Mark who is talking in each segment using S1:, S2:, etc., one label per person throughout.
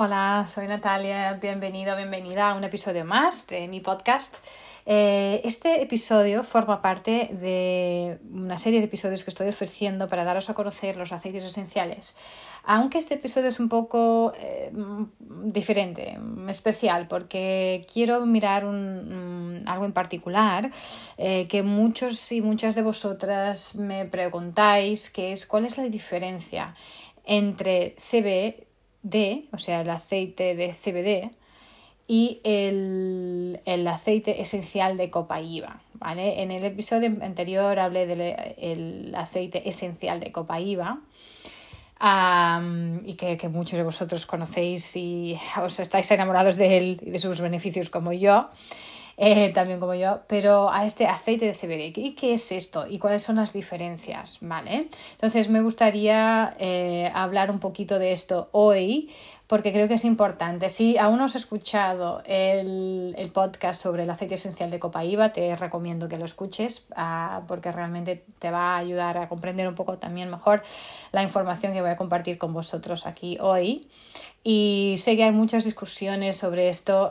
S1: Hola, soy Natalia, bienvenido, bienvenida a un episodio más de mi podcast. Eh, este episodio forma parte de una serie de episodios que estoy ofreciendo para daros a conocer los aceites esenciales. Aunque este episodio es un poco eh, diferente, especial, porque quiero mirar algo en particular eh, que muchos y muchas de vosotras me preguntáis, que es cuál es la diferencia entre CBD D, o sea, el aceite de CBD, y el, aceite esencial de copaíba. ¿vale? En el episodio anterior hablé del aceite esencial de copaíba. y que, muchos de vosotros conocéis y os estáis enamorados de él y de sus beneficios como yo. Eh, también como yo, pero a este aceite de CBD. ¿Y qué es esto? ¿Y cuáles son las diferencias? ¿Vale? Entonces me gustaría eh, hablar un poquito de esto hoy porque creo que es importante. Si aún no has escuchado el, podcast sobre el aceite esencial de copaíba, te recomiendo que lo escuches ah, porque realmente te va a ayudar a comprender un poco también mejor la información que voy a compartir con vosotros aquí hoy. Y sé que hay muchas discusiones sobre esto.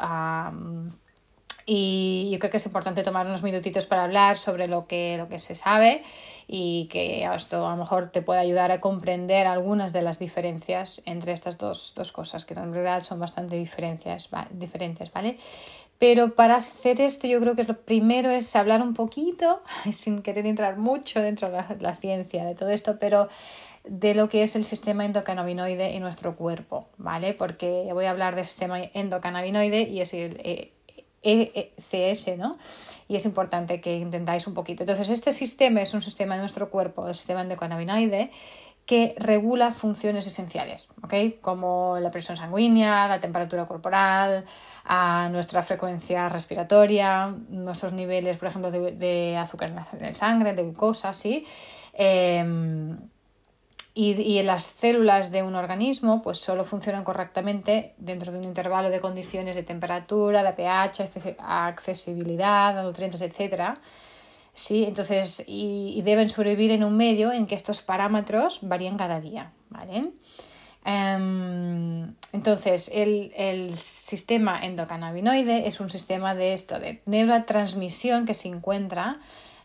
S1: Y yo creo que es importante tomar unos minutitos para hablar sobre lo que, lo que se sabe y que esto a lo mejor te puede ayudar a comprender algunas de las diferencias entre estas dos, cosas, que en realidad son bastante diferencias, diferentes, ¿vale? Pero para hacer esto yo creo que lo primero es hablar un poquito, sin querer entrar mucho dentro de la, ciencia de todo esto, pero de lo que es el sistema endocannabinoide en nuestro cuerpo, ¿vale? Porque voy a hablar del sistema endocannabinoide y es el, eh, ECS, ¿no? Y es importante que intentáis un poquito. Entonces, este sistema es un sistema de nuestro cuerpo, el sistema endocannabinoide, que regula funciones esenciales, ¿ok? Como la presión sanguínea, la temperatura corporal, a nuestra frecuencia respiratoria, nuestros niveles, por ejemplo, de, azúcar en la sangre, de glucosa, ¿sí? Em, y, las células de un organismo pues solo funcionan correctamente dentro de un intervalo de condiciones de temperatura, de pH, accesibilidad nutrientes, etc. ¿Sí? Entonces, y, deben sobrevivir en un medio en que estos parámetros varían cada día. ¿vale? Em, entonces, el, el, sistema endocannabinoide es un sistema de esto, de neurotransmisión que se encuentra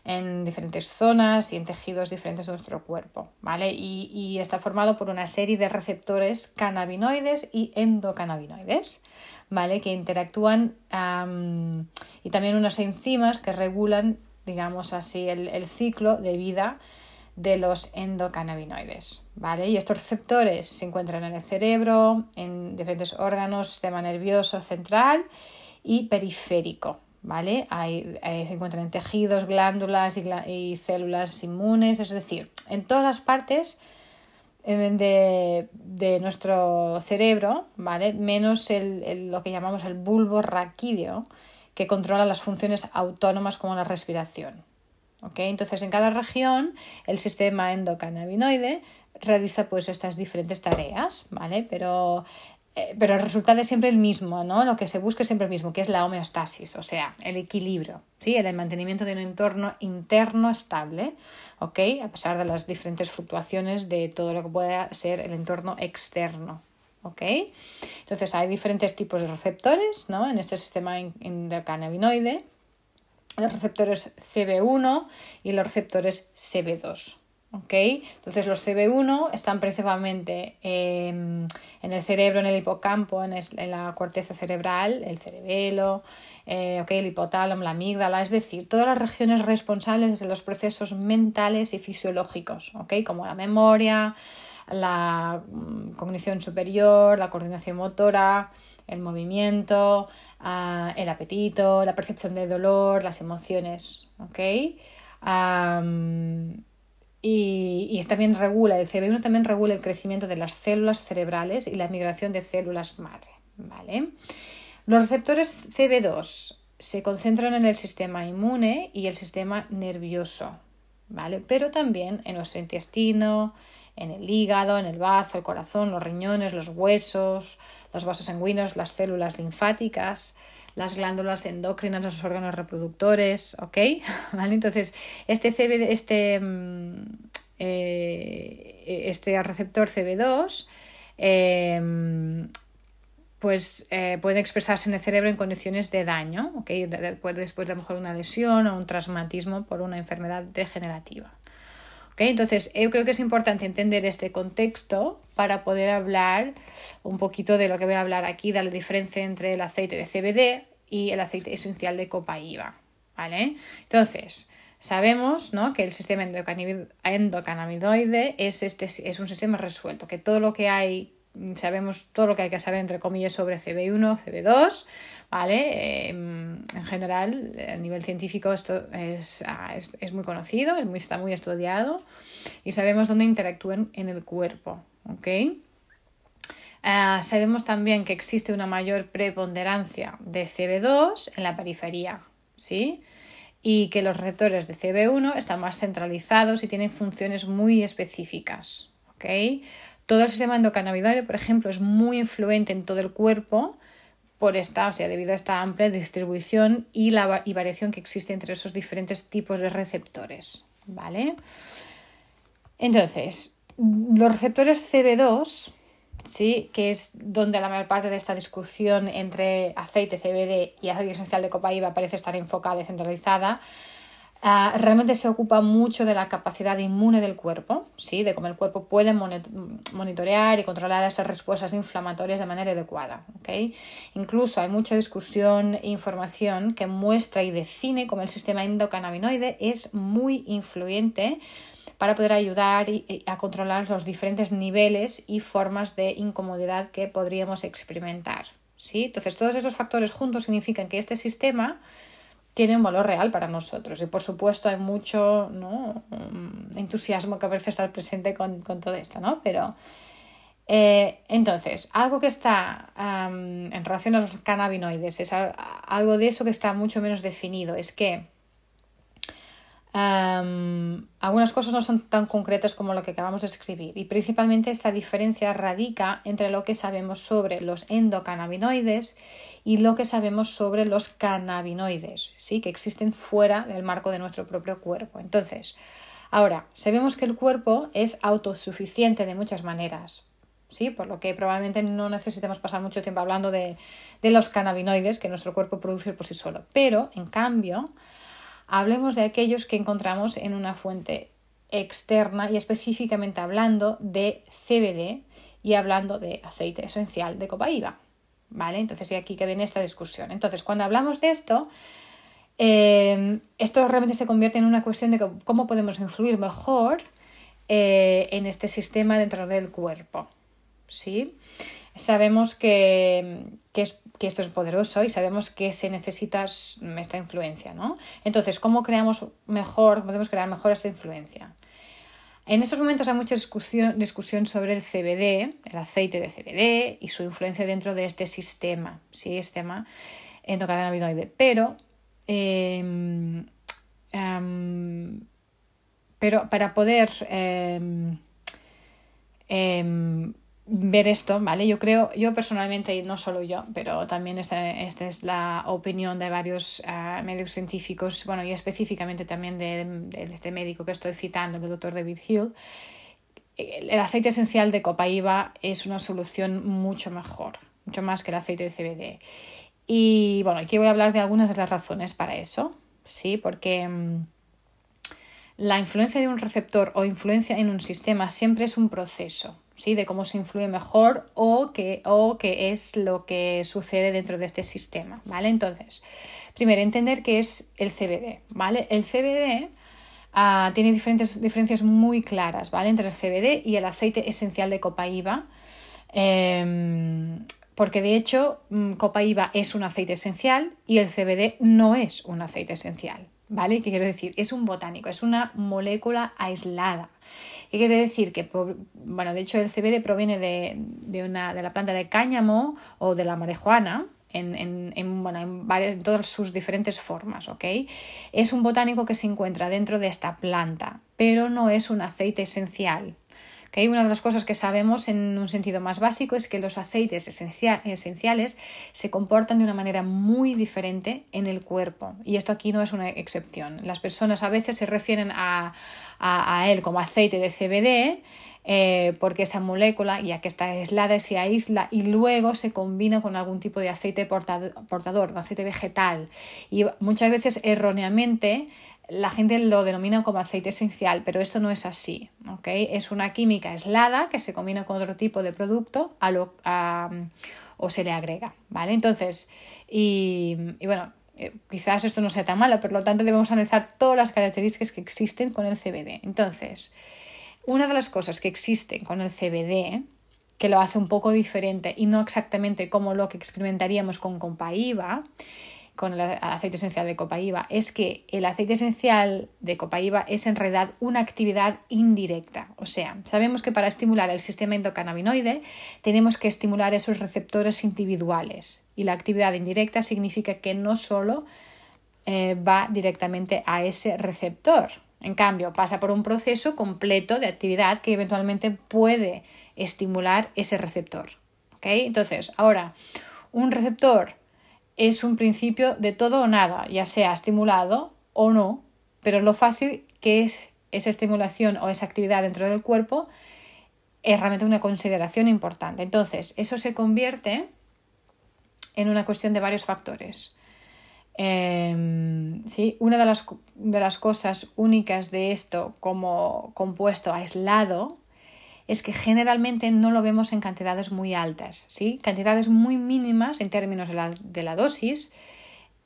S1: en diferentes zonas y en tejidos diferentes de nuestro cuerpo, ¿vale? Y, está formado por una serie de receptores cannabinoides y endocannabinoides, ¿vale? Que interactúan y también unas enzimas que regulan, digamos así, el, ciclo de vida de los endocannabinoides, ¿vale? Y estos receptores se encuentran en el cerebro, en diferentes órganos, sistema nervioso central y periférico, ¿vale? se encuentran en tejidos, glándulas y, células inmunes, es decir, en todas las partes eh, de, nuestro cerebro, ¿vale? Menos lo que llamamos el bulbo raquídeo, que controla las funciones autónomas como la respiración. Entonces, en cada región, el sistema endocannabinoide realiza pues estas diferentes tareas, ¿vale? Pero eh, pero el resultado es siempre el mismo, ¿no? Lo que se busca es siempre el mismo, que es la homeostasis, o sea, el equilibrio, ¿sí? El mantenimiento de un entorno interno estable, ¿ok? A pesar de las diferentes fluctuaciones de todo lo que pueda ser el entorno externo, ¿ok? Entonces hay diferentes tipos de receptores, ¿no? En este sistema endocannabinoide, los receptores CB1 y los receptores CB2, entonces los CB1 están principalmente em, en el cerebro, en el hipocampo, en, la corteza cerebral, el cerebelo, eh, el hipotálamo, la amígdala, es decir, todas las regiones responsables de los procesos mentales y fisiológicos, como la memoria, la mm, cognición superior, la coordinación motora, el movimiento, ah, el apetito, la percepción de dolor, las emociones. ¿okay? Y, también regula, el CB1 también regula el crecimiento de las células cerebrales y la migración de células madre. ¿vale? Los receptores CB2 se concentran en el sistema inmune y el sistema nervioso, ¿vale? pero también en nuestro intestino, en el hígado, en el bazo, el corazón, los riñones, los huesos, los vasos sanguíneos, las células linfáticas, las glándulas endocrinas, los órganos reproductores, ¿ok? ¿Vale? Entonces, este, este, mm, eh, este receptor CB2 em, pues eh, pueden expresarse en el cerebro en condiciones de daño, ¿okay? después, después de mejor una lesión o un traumatismo por una enfermedad degenerativa. ¿Okay? Entonces, yo creo que es importante entender este contexto para poder hablar un poquito de lo que voy a hablar aquí, de la diferencia entre el aceite de CBD y el aceite esencial de copaíba. ¿vale? Entonces, sabemos ¿no? que el sistema endocannabinoide es, este, es un sistema resuelto, que todo lo que hay sabemos todo lo que hay que saber, entre comillas, sobre CB1, CB2, ¿vale? Em, en general, a nivel científico esto es, ah, es, muy conocido, es muy, está muy estudiado y sabemos dónde interactúan en el cuerpo, ¿ok? Ah, sabemos también que existe una mayor preponderancia de CB2 en la periferia, ¿sí? Y que los receptores de CB1 están más centralizados y tienen funciones muy específicas, ¿ok? Todo el sistema endocannabinoide, por ejemplo, es muy influente en todo el cuerpo por esta, o sea, debido a esta amplia distribución y la y variación que existe entre esos diferentes tipos de receptores, ¿vale? Entonces, los receptores CB2, ¿sí? que es donde la mayor parte de esta discusión entre aceite CBD y aceite esencial de copaíba parece estar enfocada y centralizada, Ah, realmente se ocupa mucho de la capacidad inmune del cuerpo, ¿sí? de cómo el cuerpo puede monitorear y controlar estas respuestas inflamatorias de manera adecuada. ¿okay? Incluso hay mucha discusión e información que muestra y define cómo el sistema endocannabinoide es muy influyente para poder ayudar a controlar los diferentes niveles y formas de incomodidad que podríamos experimentar. ¿sí? Entonces, todos esos factores juntos significan que este sistema tiene un valor real para nosotros. Y por supuesto hay mucho ¿no? Mm, entusiasmo que a veces estar presente con, todo esto, ¿no? Pero eh, entonces, algo que está en relación a los cannabinoides, es algo de eso que está mucho menos definido, es que algunas cosas no son tan concretas como lo que acabamos de escribir y principalmente esta diferencia radica entre lo que sabemos sobre los endocannabinoides y lo que sabemos sobre los cannabinoides, ¿sí? que existen fuera del marco de nuestro propio cuerpo. Entonces, ahora, sabemos que el cuerpo es autosuficiente de muchas maneras, ¿sí? por lo que probablemente no necesitemos pasar mucho tiempo hablando de, de los cannabinoides que nuestro cuerpo produce por sí solo, pero en cambio, Hablemos de aquellos que encontramos en una fuente externa y específicamente hablando de CBD y hablando de aceite esencial de copaíba. ¿Vale? Entonces, y aquí que viene esta discusión. Entonces, cuando hablamos de esto, eh, esto realmente se convierte en una cuestión de cómo podemos influir mejor eh, en este sistema dentro del cuerpo. ¿Sí? Sabemos que, esto es poderoso y sabemos que se necesita esta influencia, ¿no? Entonces, ¿cómo creamos mejor, podemos crear mejor esta influencia? En estos momentos hay mucha discusión, discusión sobre el CBD, el aceite de CBD y su influencia dentro de este sistema, sistema endocannabinoide. Pero, em, em, pero para poder em, ver esto, ¿vale? Yo creo, yo personalmente, y no solo yo, pero también esta, esta es la opinión de varios uh, medios científicos, bueno, y específicamente también de, este médico que estoy citando, el doctor David Hill, el aceite esencial de copaíba es una solución mucho mejor, mucho más que el aceite de CBD. Y bueno, aquí voy a hablar de algunas de las razones para eso, ¿sí? Porque um, la influencia de un receptor o influencia en un sistema siempre es un proceso, ¿sí? de cómo se influye mejor o qué, o es lo que sucede dentro de este sistema. ¿vale? Entonces, primero, entender qué es el CBD. ¿vale? El CBD ah, tiene diferentes, diferencias muy claras ¿vale? entre el CBD y el aceite esencial de copaíba. Em, porque de hecho, mm, copaíba es un aceite esencial y el CBD no es un aceite esencial. ¿Vale? ¿Qué quiere decir? Es un botánico, es una molécula aislada. ¿Qué quiere decir? Que, bueno, de hecho el CBD proviene de, una, de la planta de cáñamo o de la marihuana, en, en, en, bueno, en, varias, en todas sus diferentes formas, ¿ok? Es un botánico que se encuentra dentro de esta planta, pero no es un aceite esencial. ¿Okay? Una de las cosas que sabemos en un sentido más básico es que los aceites esenciales se comportan de una manera muy diferente en el cuerpo y esto aquí no es una excepción. Las personas a veces se refieren a, a, él como aceite de CBD eh, porque esa molécula, ya que está aislada, se aísla y luego se combina con algún tipo de aceite portador, de aceite vegetal. Y muchas veces erróneamente la gente lo denomina como aceite esencial, pero esto no es así. ¿okay? Es una química aislada que se combina con otro tipo de producto o se le agrega. ¿vale? Entonces, y, bueno, eh, quizás esto no sea tan malo, por lo tanto debemos analizar todas las características que existen con el CBD. Entonces, una de las cosas que existen con el CBD, que lo hace un poco diferente y no exactamente como lo que experimentaríamos con Compaiva, con el aceite esencial de copaíba, es que el aceite esencial de copaíba es en realidad una actividad indirecta. O sea, sabemos que para estimular el sistema endocannabinoide tenemos que estimular esos receptores individuales y la actividad indirecta significa que no solo eh, va directamente a ese receptor, en cambio, pasa por un proceso completo de actividad que eventualmente puede estimular ese receptor. Entonces, ahora, un receptor es un principio de todo o nada, ya sea estimulado o no, pero lo fácil que es esa estimulación o esa actividad dentro del cuerpo es realmente una consideración importante. Entonces, eso se convierte en una cuestión de varios factores. Em, ¿sí? Una de las, de las cosas únicas de esto como compuesto aislado es que generalmente no lo vemos en cantidades muy altas, ¿sí? cantidades muy mínimas en términos de la, de la dosis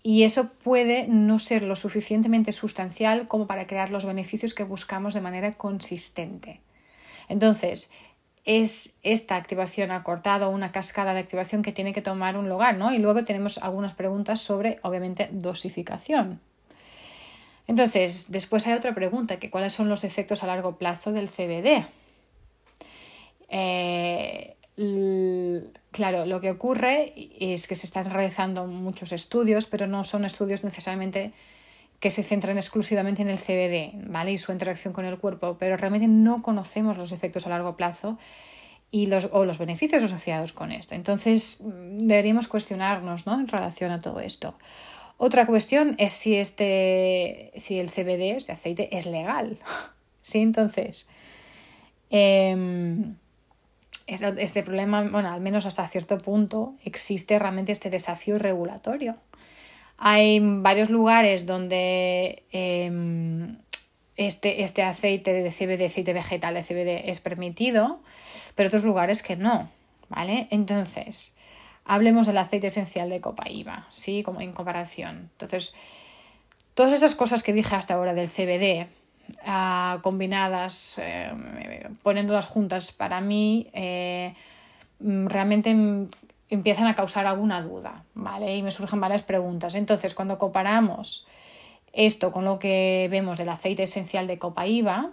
S1: y eso puede no ser lo suficientemente sustancial como para crear los beneficios que buscamos de manera consistente. Entonces, es esta activación acortada o una cascada de activación que tiene que tomar un lugar, ¿no? Y luego tenemos algunas preguntas sobre, obviamente, dosificación. Entonces, después hay otra pregunta, que cuáles son los efectos a largo plazo del CBD. Eh, claro, lo que ocurre es que se están realizando muchos estudios, pero no son estudios necesariamente que se centran exclusivamente en el CBD, ¿vale? Y su interacción con el cuerpo, pero realmente no conocemos los efectos a largo plazo y los, o los beneficios asociados con esto. Entonces, deberíamos cuestionarnos, ¿no? En relación a todo esto. Otra cuestión es si este, si el CBD, este aceite, es legal. sí, entonces, em, este problema, bueno, al menos hasta cierto punto, existe realmente este desafío regulatorio hay varios lugares donde em, este, este, aceite de CBD, aceite vegetal de CBD es permitido, pero otros lugares que no, ¿vale? Entonces, hablemos del aceite esencial de copaíba, ¿sí? Como en comparación. Entonces, todas esas cosas que dije hasta ahora del CBD, combinadas, em, poniéndolas juntas, para mí eh, realmente empiezan a causar alguna duda, ¿vale? Y me surgen varias preguntas. Entonces, cuando comparamos esto con lo que vemos del aceite esencial de copaíba,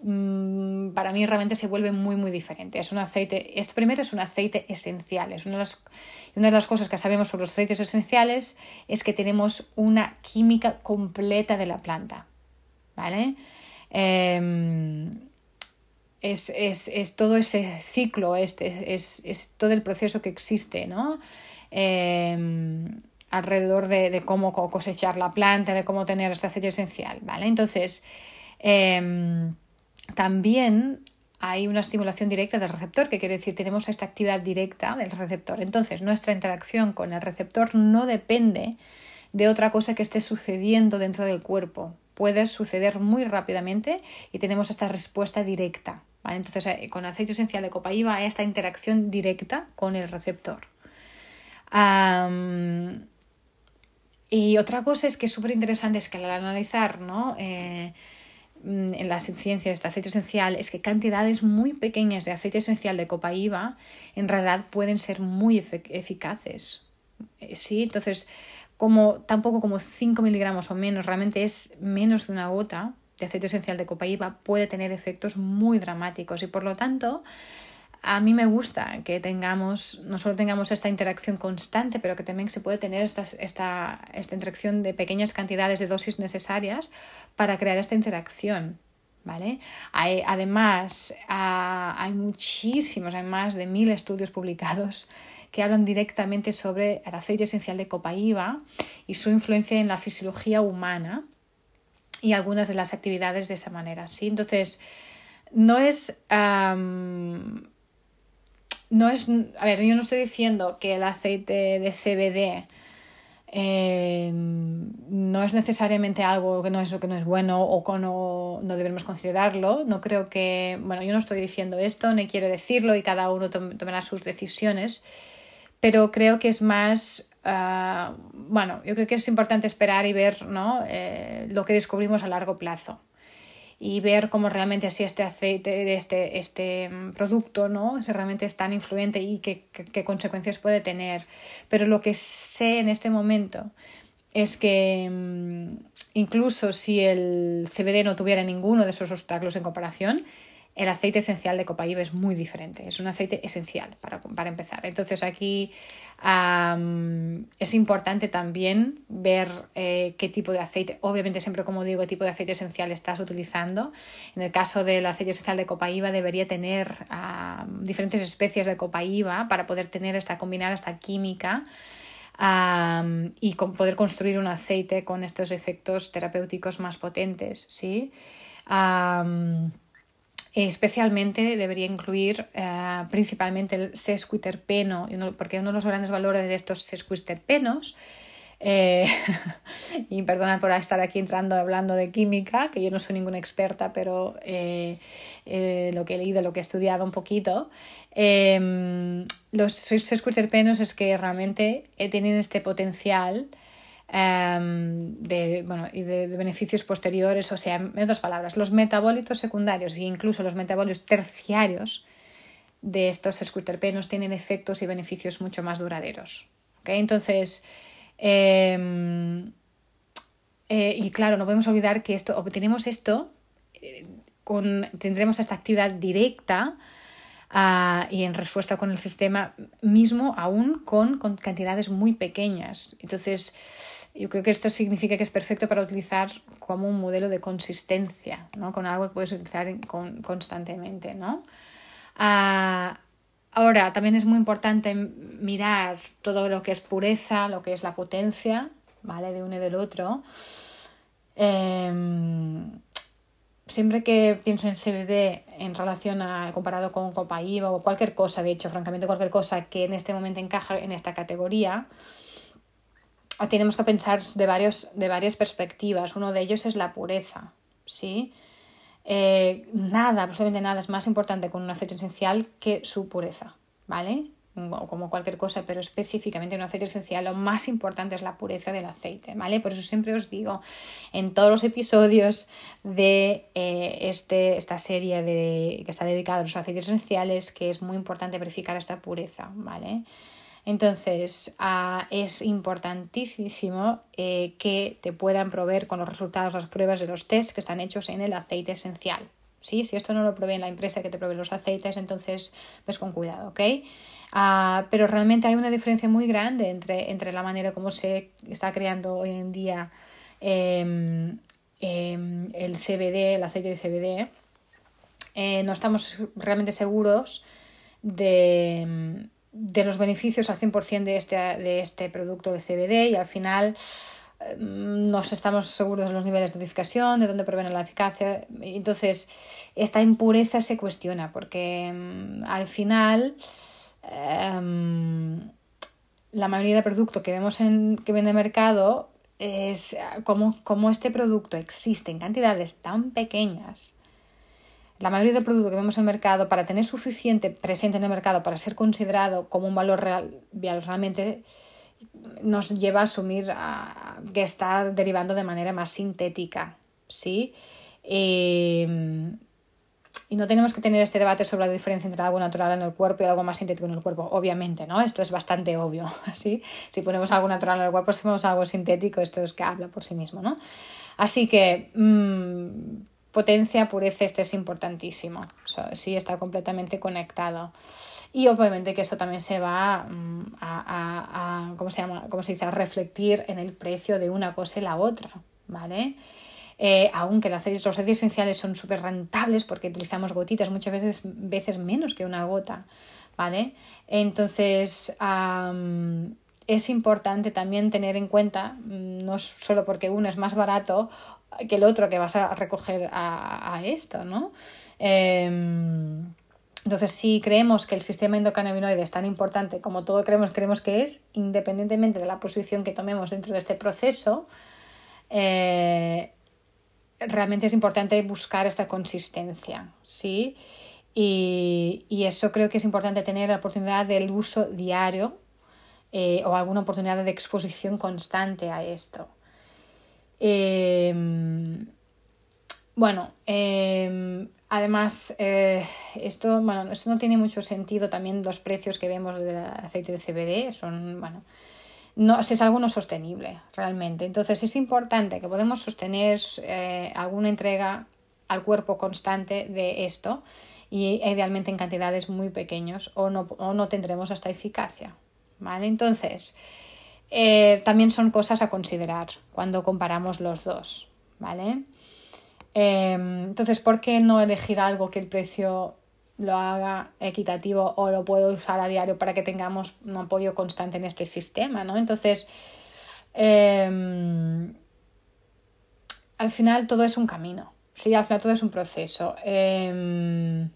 S1: mm, para mí realmente se vuelve muy muy diferente. Es un aceite, este primero es un aceite esencial. Es una de las cosas que sabemos sobre los aceites esenciales es que tenemos una química completa de la planta. ¿Vale? Em, es, todo ese ciclo, este, es, todo el proceso que existe, ¿no? Em, alrededor de, cómo cosechar la planta, de cómo tener este aceite esencial, ¿vale? Entonces, em, también hay una estimulación directa del receptor, que quiere decir tenemos esta actividad directa del receptor. Entonces, nuestra interacción con el receptor no depende de otra cosa que esté sucediendo dentro del cuerpo. Puede suceder muy rápidamente y tenemos esta respuesta directa. Entonces, eh, con aceite esencial de copaíba hay esta interacción directa con el receptor. y otra cosa es que es súper interesante es que al analizar ¿no? Eh, mm, en las ciencias de aceite esencial es que cantidades muy pequeñas de aceite esencial de copaíba en realidad pueden ser muy eficaces. Eh, sí, entonces como tampoco como 5 miligramos o menos, realmente es menos de una gota, de aceite esencial de copaíba puede tener efectos muy dramáticos y por lo tanto a mí me gusta que tengamos, no solo tengamos esta interacción constante, pero que también se puede tener esta, esta, esta interacción de pequeñas cantidades de dosis necesarias para crear esta interacción. ¿Vale? Hay, además, hay muchísimos, hay más de mil estudios publicados que hablan directamente sobre el aceite esencial de copaíba y su influencia en la fisiología humana y algunas de las actividades de esa manera. ¿sí? Entonces, no es... no es... A ver, yo no estoy diciendo que el aceite de CBD eh, no es necesariamente algo que no es, que no es bueno o que no, no, debemos considerarlo. No creo que, bueno, yo no estoy diciendo esto, ni quiero decirlo y cada uno tomará sus decisiones, pero creo que es más, uh, bueno, yo creo que es importante esperar y ver ¿no? eh, lo que descubrimos a largo plazo y ver cómo realmente si este aceite, este, este mm, producto, ¿no? Si realmente es tan influyente y qué, qué, consecuencias puede tener. Pero lo que sé en este momento es que mm, incluso si el CBD no tuviera ninguno de esos obstáculos en comparación, el aceite esencial de copaíba es muy diferente. Es un aceite esencial para, para empezar. Entonces aquí es importante también ver eh, qué tipo de aceite, obviamente siempre como digo, qué tipo de aceite esencial estás utilizando. En el caso del aceite esencial de copaíba debería tener diferentes especies de copaíba para poder tener esta, combinar esta química y poder construir un aceite con estos efectos terapéuticos más potentes, ¿sí? Especialmente debería incluir eh, principalmente el sesquiterpeno, porque uno de los grandes valores de estos sesquiterpenos, eh, y perdonad por estar aquí entrando hablando de química, que yo no soy ninguna experta, pero eh, lo que he leído, lo que he estudiado un poquito, los sesquiterpenos es que realmente tienen este potencial Em, de, bueno, y de, beneficios posteriores, o sea, en otras palabras, los metabólitos secundarios e incluso los metabólitos terciarios de estos escuterpenos tienen efectos y beneficios mucho más duraderos. ¿okay? Entonces, em, eh, y claro, no podemos olvidar que esto, obtenemos esto, eh, con, tendremos esta actividad directa ah, y en respuesta con el sistema mismo, aún con, con cantidades muy pequeñas. Entonces, yo creo que esto significa que es perfecto para utilizar como un modelo de consistencia, ¿no? con algo que puedes utilizar constantemente. ¿no? Ah, ahora, también es muy importante mirar todo lo que es pureza, lo que es la potencia ¿vale? de uno y del otro. Em, siempre que pienso en CBD en relación a comparado con Copaíba o cualquier cosa, de hecho, francamente cualquier cosa que en este momento encaja en esta categoría, tenemos que pensar de, varios, de varias perspectivas. Uno de ellos es la pureza, ¿sí? Eh, nada, absolutamente nada es más importante con un aceite esencial que su pureza, ¿vale? Como cualquier cosa, pero específicamente en un aceite esencial lo más importante es la pureza del aceite, ¿vale? Por eso siempre os digo en todos los episodios de eh, este, esta serie de, que está dedicada a los aceites esenciales que es muy importante verificar esta pureza, ¿vale? Entonces, ah, es importantísimo eh, que te puedan proveer con los resultados, las pruebas de los test que están hechos en el aceite esencial. ¿Sí? Si esto no lo provee la empresa que te provee los aceites, entonces pues con cuidado, ¿ok? Ah, pero realmente hay una diferencia muy grande entre, entre la manera como se está creando hoy en día em, em, el CBD, el aceite de CBD. Eh, no estamos realmente seguros de de los beneficios al 100% de este, de este producto de CBD y al final no estamos seguros de los niveles de dosificación, de dónde proviene la eficacia. Entonces, esta impureza se cuestiona porque mm, al final em, la mayoría de productos que vemos en, que vende mercado es como, como este producto existe en cantidades tan pequeñas la mayoría del producto que vemos en el mercado, para tener suficiente presente en el mercado, para ser considerado como un valor real, realmente nos lleva a asumir que está derivando de manera más sintética. ¿sí? Em, y no tenemos que tener este debate sobre la diferencia entre algo natural en el cuerpo y algo más sintético en el cuerpo, obviamente, ¿no? Esto es bastante obvio, ¿sí? Si ponemos algo natural en el cuerpo, si ponemos algo sintético, esto es que habla por sí mismo, ¿no? Así que, mm, potencia, pureza, este es importantísimo. sí, está completamente conectado. Y obviamente que esto también se va mm, a, ¿cómo se llama? ¿Cómo se dice? A reflectir en el precio de una cosa y la otra, ¿vale? Eh, aunque los aceites esenciales son súper rentables porque utilizamos gotitas, muchas veces, veces menos que una gota, ¿vale? Entonces, es importante también tener en cuenta, mm, no solo porque uno es más barato que el otro que vas a recoger a, esto, ¿no? Em, entonces, si creemos que el sistema endocannabinoide es tan importante como todo creemos, creemos que es, independientemente de la posición que tomemos dentro de este proceso, eh, realmente es importante buscar esta consistencia, ¿sí? Y, eso creo que es importante tener la oportunidad del uso diario eh, o alguna oportunidad de exposición constante a esto. Em, bueno, em, además, eh, esto, bueno, no tiene mucho sentido también los precios que vemos del aceite de CBD, son, bueno, no, es algo no sostenible realmente. Entonces es importante que podemos sostener eh, alguna entrega al cuerpo constante de esto y idealmente en cantidades muy pequeñas o no, o no tendremos esta eficacia. ¿Vale? Entonces, eh, también son cosas a considerar cuando comparamos los dos. ¿vale? Em, entonces, ¿por qué no elegir algo que el precio lo haga equitativo o lo puedo usar a diario para que tengamos un apoyo constante en este sistema, ¿no? Entonces, em, al final todo es un camino, sí, al final todo es un proceso. Em,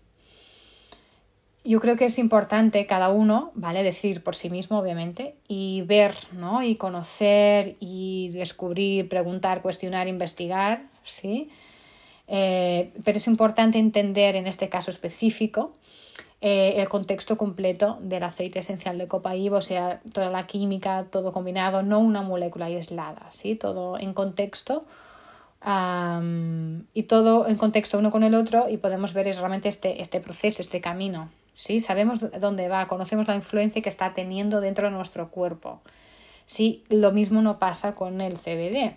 S1: yo creo que es importante cada uno, ¿vale? Decir por sí mismo, obviamente, y ver, ¿no? Y conocer y descubrir, preguntar, cuestionar, investigar, ¿sí? Eh, pero es importante entender en este caso específico eh, el contexto completo del aceite esencial de copaíba, o sea, toda la química, todo combinado, no una molécula aislada, ¿sí? todo en contexto y todo en contexto uno con el otro y podemos ver realmente este, este proceso, este camino. ¿Sí? Sabemos dónde va, conocemos la influencia que está teniendo dentro de nuestro cuerpo. ¿sí? Lo mismo no pasa con el CBD.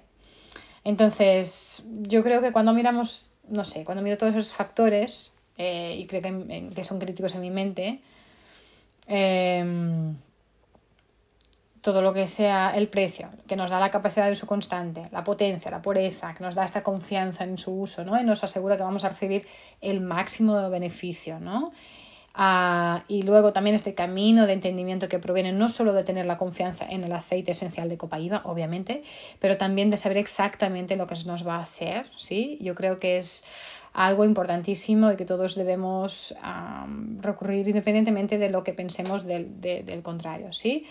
S1: Entonces, yo creo que cuando miramos, no sé, cuando miro todos esos factores, eh, y creo que, son críticos en mi mente, em, todo lo que sea el precio, que nos da la capacidad de uso constante, la potencia, la pureza, que nos da esta confianza en su uso, ¿no? Y nos asegura que vamos a recibir el máximo beneficio, ¿no? Ah, y luego también este camino de entendimiento que proviene no solo de tener la confianza en el aceite esencial de copaíba, obviamente, pero también de saber exactamente lo que nos va a hacer, ¿sí? Yo creo que es algo importantísimo y que todos debemos recurrir independientemente de lo que pensemos del, del contrario, ¿sí?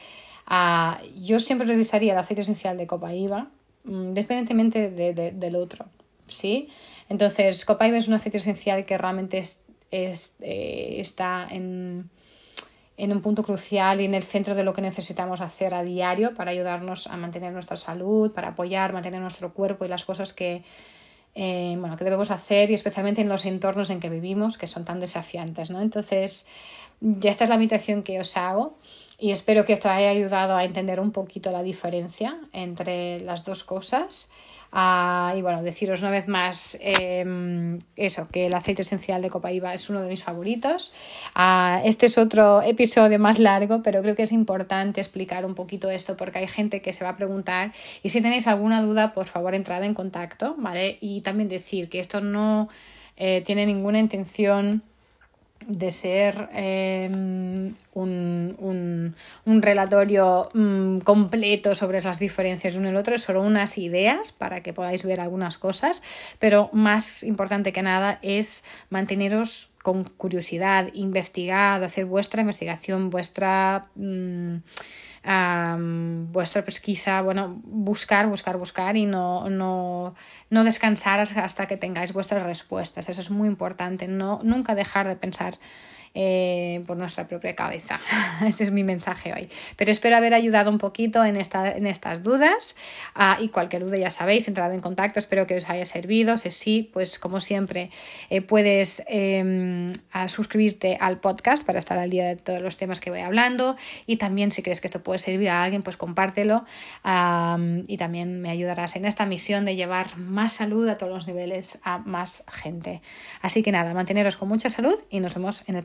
S1: Ah, yo siempre utilizaría el aceite esencial de copaíba mm, independientemente de, del otro, ¿sí? Entonces, copaíba es un aceite esencial que realmente es eh, está en, un punto crucial y en el centro de lo que necesitamos hacer a diario para ayudarnos a mantener nuestra salud, para apoyar, mantener nuestro cuerpo y las cosas que, eh, bueno, que debemos hacer y especialmente en los entornos en que vivimos que son tan desafiantes. ¿no? Entonces, ya esta es la invitación que os hago y espero que esto haya ayudado a entender un poquito la diferencia entre las dos cosas. Ah, y bueno, deciros una vez más em, eso, que el aceite esencial de copaíba es uno de mis favoritos. Ah, este es otro episodio más largo, pero creo que es importante explicar un poquito esto porque hay gente que se va a preguntar y si tenéis alguna duda, por favor, entrad en contacto, ¿vale? Y también decir que esto no eh, tiene ninguna intención de ser em, un, relatorio mm, completo sobre esas diferencias uno y el otro, es solo unas ideas para que podáis ver algunas cosas, pero más importante que nada es manteneros con curiosidad, investigar, hacer vuestra investigación, vuestra... Mm, vuestra pesquisa, bueno, buscar, buscar, buscar y no, no, no descansar hasta que tengáis vuestras respuestas. Eso es muy importante, no, nunca dejar de pensar eh, por nuestra propia cabeza. Ese es mi mensaje hoy. Pero espero haber ayudado un poquito en, esta, en estas dudas ah, y cualquier duda ya sabéis, entrad en contacto, espero que os haya servido. Si sí, pues como siempre eh, puedes em, suscribirte al podcast para estar al día de todos los temas que voy hablando y también si crees que esto puede servir a alguien, pues compártelo y también me ayudarás en esta misión de llevar más salud a todos los niveles a más gente. Así que nada, manteneros con mucha salud y nos vemos en el